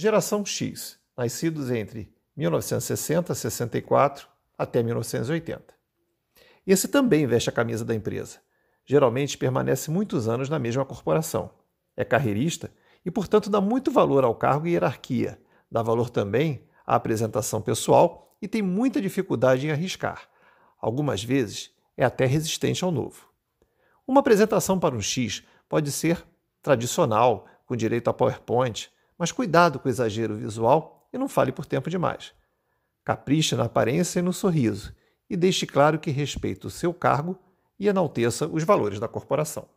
Geração X, nascidos entre 1960 64 até 1980. Esse também veste a camisa da empresa. Geralmente permanece muitos anos na mesma corporação. É carreirista e, portanto, dá muito valor ao cargo e hierarquia. Dá valor também à apresentação pessoal e tem muita dificuldade em arriscar. Algumas vezes é até resistente ao novo. Uma apresentação para um X pode ser tradicional, com direito a PowerPoint, mas cuidado com o exagero visual e não fale por tempo demais. Capriche na aparência e no sorriso e deixe claro que respeita o seu cargo e enalteça os valores da corporação.